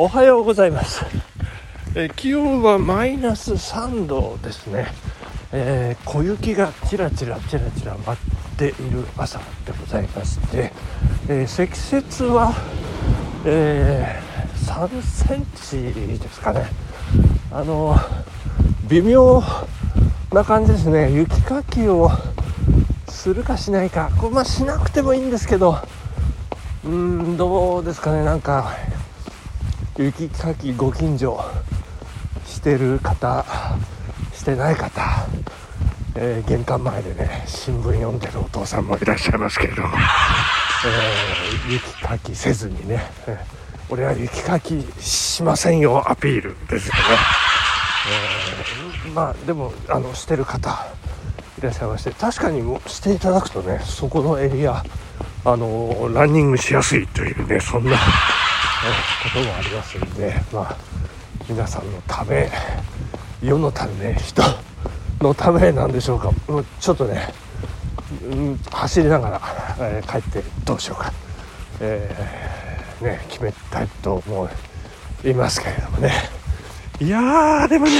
おはようございます、え気温はマイナス3度ですね、えー小雪がちらちらちらちら舞っている朝でございまして、えー積雪は、えー3センチですかね。あの微妙な感じですね。雪かきをするかしないか。これまあしなくてもいいんですけどうんどうですかね。なんか雪かきご近所してる方してない方、えー玄関前でね新聞読んでるお父さんもいらっしゃいますけれども、えー雪かきせずにね、えー俺は雪かきしませんよアピールですよね、えーまあでもあのしてる方いらっしゃいまして確かにもしていただくとねそこのエリアあのランニングしやすいというねそんな、こともありますんでまあ皆さんのため世のため人のためなんでしょうか。もうちょっとね、うん、走りながら、えー帰ってどうしようか、えーね決めたいと思いますけれどもね。いやーでもね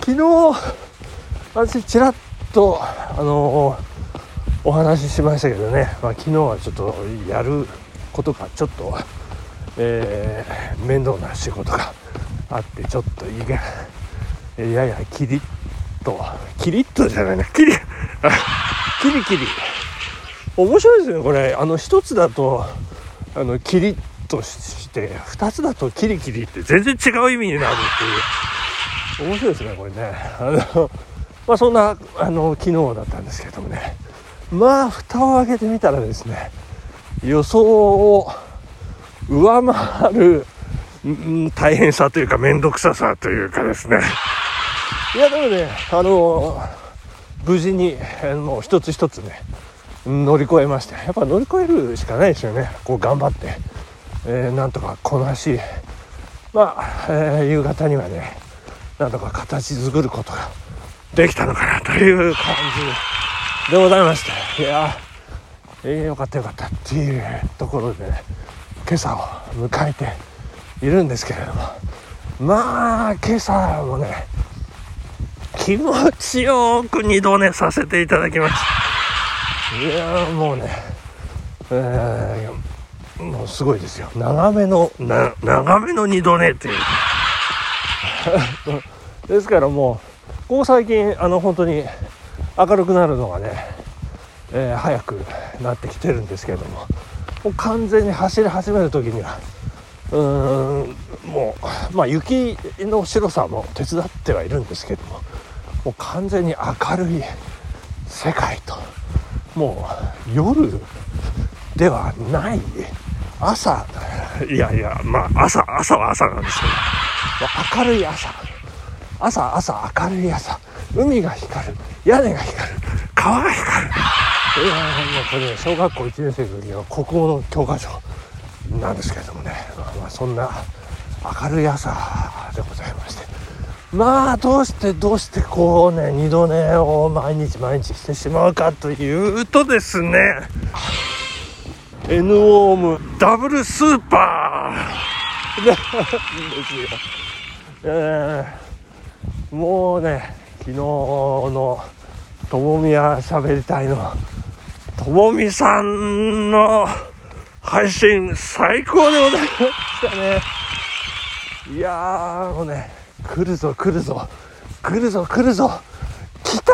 昨日私ちらっとあのお話ししましたけどね、まあ、昨日はちょっとやることがちょっと、えー面倒な仕事があってちょっといいがややキリッとキリッとじゃないなキリ キリキリ。面白いですねこれ。あの一つだとあのキリッとして二つだとキリキリって全然違う意味になるっていう。面白いですねこれね。あのまあそんなあの昨日だったんですけどもね。まあ蓋を開けてみたらですね予想を上回るうん大変さというか面倒くささというかですね。いやでもねあの無事にあの一つ一つね乗り越えましてやっぱ乗り越えるしかないですよね。こう頑張って、えーなんとかこなしまあ、えー夕方にはねなんとか形作ることができたのかなという感じでございまして。いやえーよかったよかったっていうところでね今朝を迎えているんですけれども。まあ今朝もね気持ちよく二度寝させていただきました。いやーもうねえーもうすごいですよ。長めのな長めの二度寝っていう。ですからもうここ最近あの本当に明るくなるのがね、えー早くなってきてるんですけれどももう完全に走り始める時にはうーんもうまあ雪の白さも手伝ってはいるんですけどももう完全に明るい世界ともう夜ではない朝。いやいやまあ朝朝は朝なんですけど明るい朝。朝朝明るい朝。海が光る。屋根が光る。川が光る。いやもうこれね小学校1年生の時の国語の教科書なんですけれどもね、まあ、そんな明るい朝でございまして。まあどうしてどうしてこうね二度寝を毎日毎日してしまうかというとですね N オームダブルスーパーなんですよ。えーもうね昨日のともみやしゃべりたいの。ともみさんの配信最高でございましたね。いやーもうね来るぞ来るぞ来るぞ来るぞ来た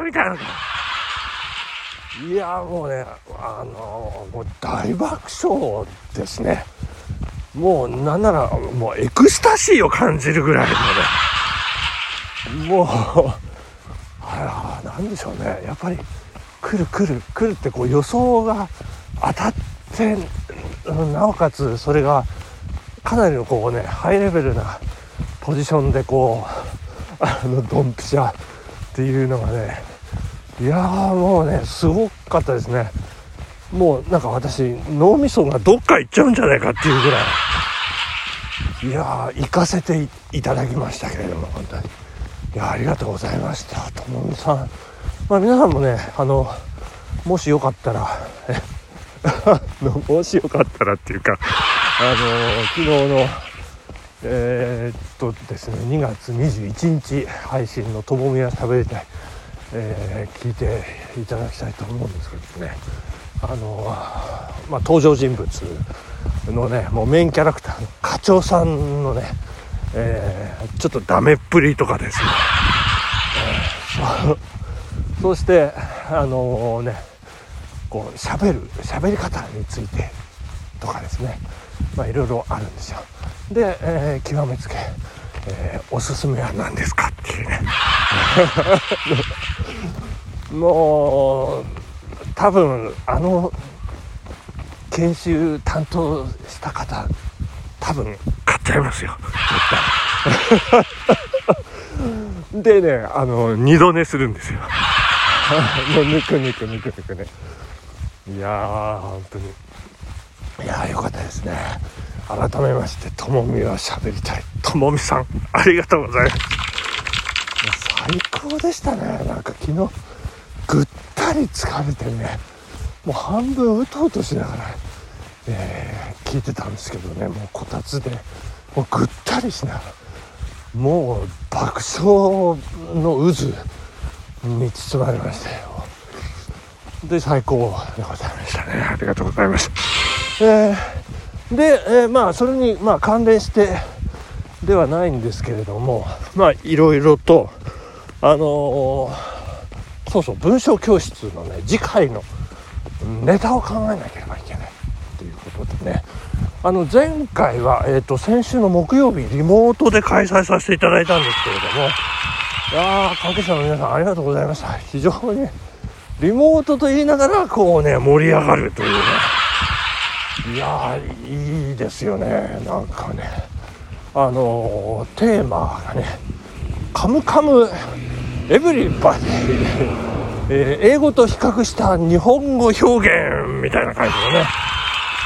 ーみたいな。いやもうねあのーもう大爆笑ですね。もうなんならもうエクスタシーを感じるぐらいのね。もう あらなんでしょうね。やっぱり来る来る来るってこう予想が当たってなおかつそれがかなりのこうねハイレベルなポジションでこうあのドンピシャっていうのがねいやーもうねすごかったですね。もうなんか私脳みそがどっか行っちゃうんじゃないかっていうぐらい。いやー行かせていいただきましたけれども本当に。いやありがとうございました。ともみさん。まあ皆さんもねあのもしよかったらもしよかったらっていうかあの昨日のえー、っとですね2月21日配信の「ともみはしゃべりたい」えー、聞いていただきたいと思うんですけどね。あのまあ、登場人物のねもうメインキャラクターの課長さんのね、えー、ちょっとダメっぷりとかですね、えー、そしてあのねこう喋る喋り方についてとかですね。まあいろいろあるんですよ。で、えー、極めつけ、えー、おすすめは何ですかっていうね。もう多分あの研修担当した方多分買っちゃいますよ。絶対。でねあの二度寝するんですよ。もうぬくぬくぬくぬくね。いやー本当に。いやーよかったですね。改めましてともみは喋りたい。ともみさんありがとうございます。最高でしたね。なんか昨日ぐったり疲れてね。もう半分うとうとしながら、えー、聞いてたんですけどね。もうこたつでもうぐったりしながらもう爆笑の渦に包まれましたよ。で最高でございましたね。ありがとうございます、えー、で、えー、まあそれにまあ関連してではないんですけれどもまあいろいろとあのー、そうそう文章教室のね次回のネタを考えなければいけない。ということでね。あの前回は、えーと、先週の木曜日リモートで開催させていただいたんですけれどもいや関係者の皆さんありがとうございました。非常にリモートと言いながらこうね盛り上がるというね。いやーいいですよね。なんかね。あのー、テーマがね「カムカムエブリバディ」えー、英語と比較した日本語表現みたいな感じのね、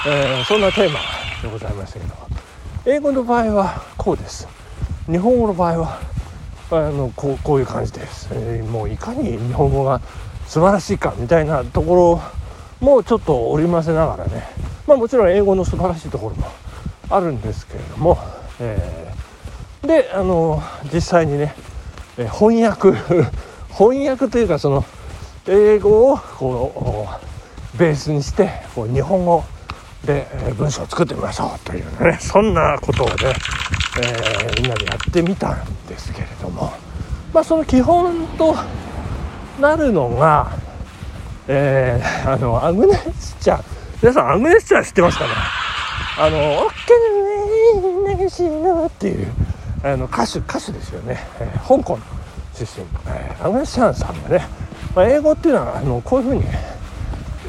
えー、そんなテーマでございましたけど英語の場合はこうです。日本語の場合はあのこうこういう感じです、えー、もういかに日本語が素晴らしいかみたいなところもちょっと織り交ぜながらね。まあもちろん英語の素晴らしいところもあるんですけれども、えー、であの実際にね翻訳 翻訳というかその英語をこうベースにしてこう日本語で文章を作ってみましょうというねそんなことをね、えー、みんなでやってみたんですまあその基本となるのが、えー、あのアグネスチャ皆さんアグネスチャ知ってますかね？あの「オッケーネシノ」っていうあの歌手歌手ですよね、えー、香港出身、えー、アグネスチャンさんがねまあ、英語っていうのはあのこういうふうに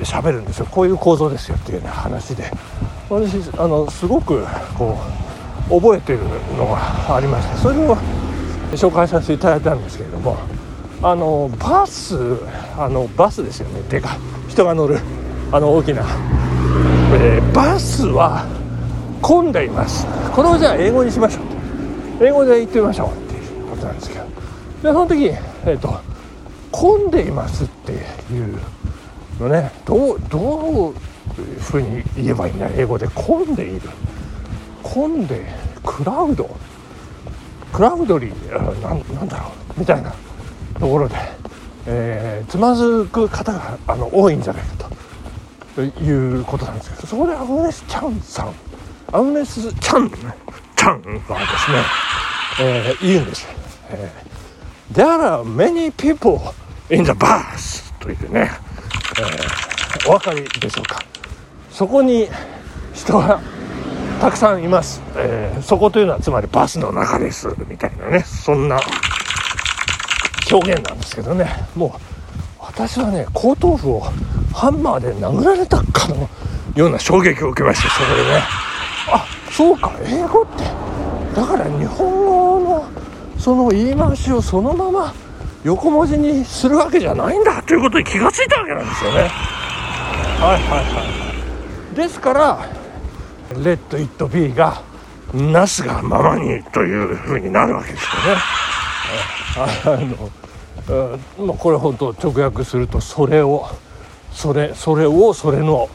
喋るんですよ。こういう構造ですよっていうような話で。私あのすごくこう覚えてるのがありましてそれを紹介させていただいたんですけれどもあのバスあのバスですよね。でか人が乗るあの大きな、えー、バスは混んでいます。これをじゃあ英語にしましょう。英語で言ってみましょうっていうことなんですけど。でその時えっ、ー、と混んでいますっていうのね。どうどういうふうに言えばいいんだ。英語で混んでいる。混んでクラウド。クラウドリーなんだろうみたいなところで、えー、つまずく方があの多いんじゃないかと。いうことなんですけどそこでアグネス・チャンさん。アグネス・チャンチャンはですね、えー、言うんです、えー、There are many people in the bus というね、えー、お分かりでしょうか。そこに人がたくさんいます、えー、そこというのはつまりバスの中です。みたいなね。そんな表現なんですけどね。もう私はね後頭部をハンマーで殴られたかのような衝撃を受けましてそこでね。あそうか。英語って。だから日本語のその言い回しをそのまま横文字にするわけじゃないんだ。ということに気がついたわけなんですよね。はいはいはい。ですから「レッド・イット・ビー」が「なすがままに」というふうになるわけですよね。あの、まあ、これ本当直訳するとそれをそれそれをそれの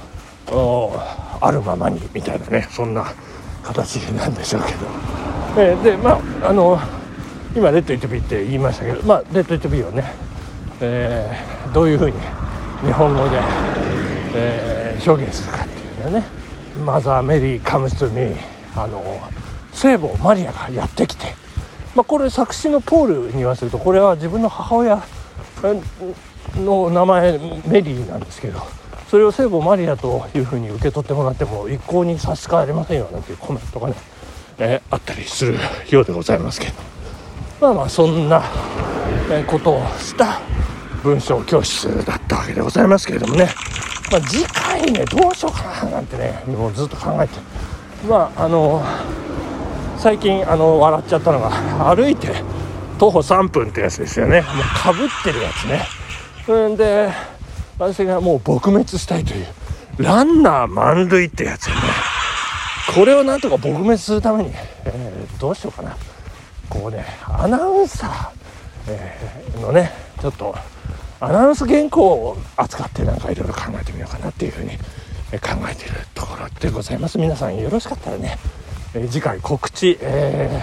あるままにみたいなねそんな形なんでしょうけど、えー、でまああの今 Let It Be って言いましたけどまあ Let It Be をね、えー、どういうふうに日本語で、えー、表現するかっていうのはね「マザー・メリー・カムス・トゥ・ミ」あの聖母マリアがやってきて、まあ、これ作詞のポールに言わせるとこれは自分の母親の名前メリーなんですけどそれを聖母マリアというふうに受け取ってもらっても一向に差し支えありませんよなんていうコメントがね、え、あったりするようでございますけど。まあまあそんなことをした文章教室だったわけでございますけれどもね、まあ、次回ねどうしようかななんてねもうずっと考えてまああの最近あの笑っちゃったのが歩いて徒歩3分ってやつですよね。もうかぶってるやつね。うんで私がもう撲滅したいというランナー満塁ってやつよね。これをなんとか撲滅するために、えー、どうしようかな。こうねアナウンサー、えー、のねちょっとアナウンス原稿を扱ってなんかいろいろ考えてみようかなっていうふうに考えているところでございます。皆さんよろしかったらね、えー、次回告知、え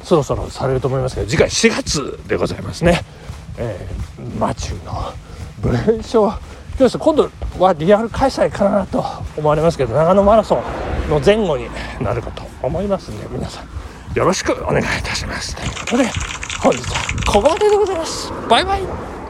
ー、そろそろされると思いますけど次回4月でございますね、えー、マチューの文章。教室今度はリアル開催かなと思われますけど長野マラソンの前後になるかと思いますんで皆さんよろしくお願いいたします。ということで本日はここまででございます。バイバイ。